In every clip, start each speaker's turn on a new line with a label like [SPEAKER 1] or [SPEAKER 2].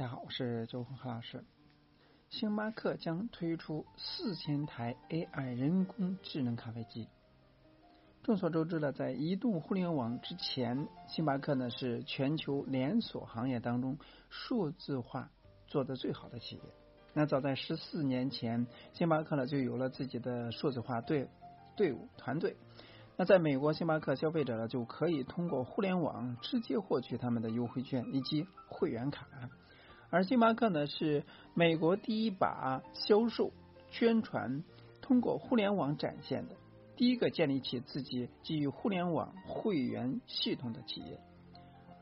[SPEAKER 1] 大家好，我是周红何老师。星巴克将推出四千台 AI 人工智能咖啡机。众所周知呢，在移动互联网之前，星巴克呢是全球连锁行业当中数字化做的最好的企业。那早在十四年前，星巴克呢就有了自己的数字化队队伍团队。那在美国，星巴克消费者呢就可以通过互联网直接获取他们的优惠券以及会员卡。而星巴克呢，是美国第一把销售宣传通过互联网展现的第一个建立起自己基于互联网会员系统的企业。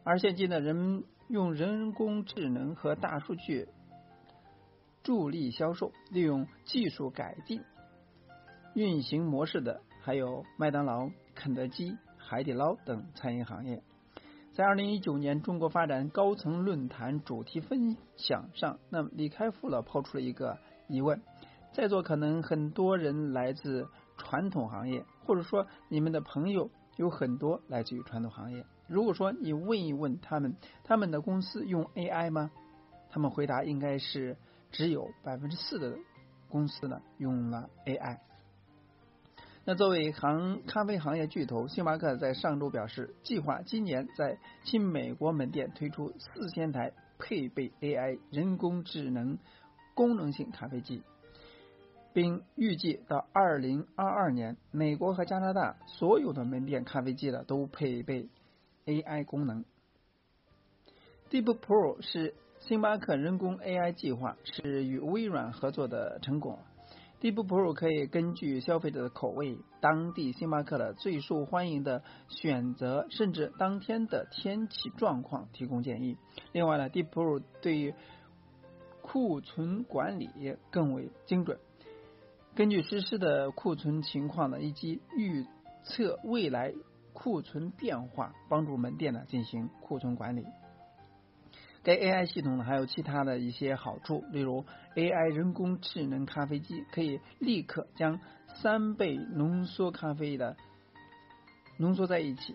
[SPEAKER 1] 而现今呢，人用人工智能和大数据助力销售，利用技术改进运行模式的，还有麦当劳、肯德基、海底捞等餐饮行业。在二零一九年中国发展高层论坛主题分享上，那么李开复呢抛出了一个疑问：在座可能很多人来自传统行业，或者说你们的朋友有很多来自于传统行业。如果说你问一问他们，他们的公司用 AI 吗？他们回答应该是只有百分之四的公司呢用了 AI。那作为行咖啡行业巨头，星巴克在上周表示，计划今年在新美国门店推出四千台配备 AI 人工智能功能性咖啡机，并预计到二零二二年，美国和加拿大所有的门店咖啡机的都配备 AI 功能。Deep Pro 是星巴克人工 AI 计划，是与微软合作的成果。Deep Pro 可以根据消费者的口味、当地星巴克的最受欢迎的选择，甚至当天的天气状况提供建议。另外呢，Deep Pro 对于库存管理更为精准，根据实施的库存情况呢，以及预测未来库存变化，帮助门店呢进行库存管理。该 AI 系统呢还有其他的一些好处，例如 AI 人工智能咖啡机可以立刻将三倍浓缩咖啡的浓缩在一起，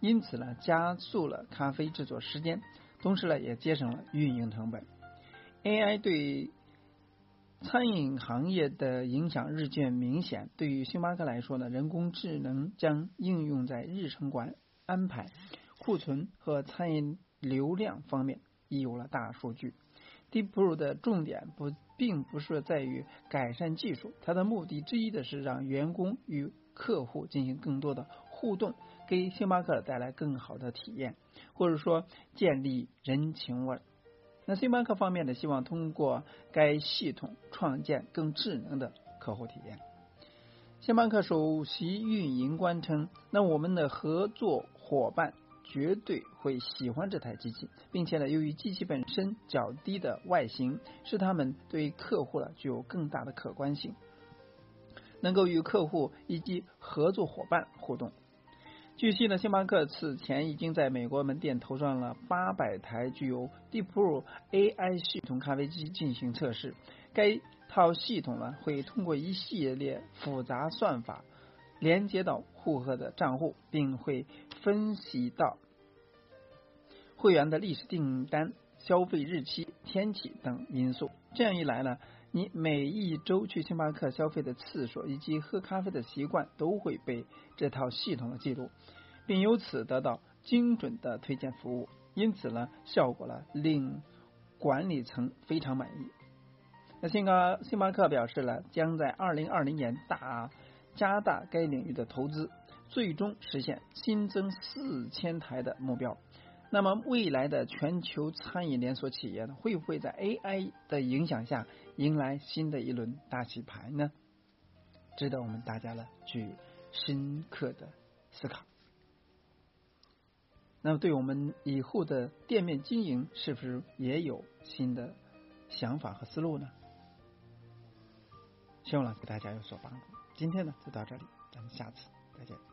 [SPEAKER 1] 因此呢加速了咖啡制作时间，同时呢也节省了运营成本。AI 对餐饮行业的影响日渐明显，对于星巴克来说呢，人工智能将应用在日程管安排、库存和餐饮流量方面。已有了大数据，Deep Pro 的重点不并不是在于改善技术，它的目的之一的是让员工与客户进行更多的互动，给星巴克带来更好的体验，或者说建立人情味。那星巴克方面呢，希望通过该系统创建更智能的客户体验。星巴克首席运营官称，那我们的合作伙伴。绝对会喜欢这台机器，并且呢，由于机器本身较低的外形，使他们对客户呢具有更大的可观性，能够与客户以及合作伙伴互动。据悉呢，星巴克此前已经在美国门店投放了八百台具有 Deep Pro AI 系统咖啡机进行测试。该套系统呢，会通过一系列复杂算法。连接到顾客的账户，并会分析到会员的历史订单、消费日期、天气等因素。这样一来呢，你每一周去星巴克消费的次数以及喝咖啡的习惯都会被这套系统记录，并由此得到精准的推荐服务。因此呢，效果呢令管理层非常满意。那星巴星巴克表示了，将在二零二零年大。加大该领域的投资，最终实现新增四千台的目标。那么，未来的全球餐饮连锁企业呢，会不会在 AI 的影响下迎来新的一轮大洗牌呢？值得我们大家呢去深刻的思考。那么，对我们以后的店面经营，是不是也有新的想法和思路呢？希望呢，给大家有所帮助。今天呢就到这里，咱们下次再见。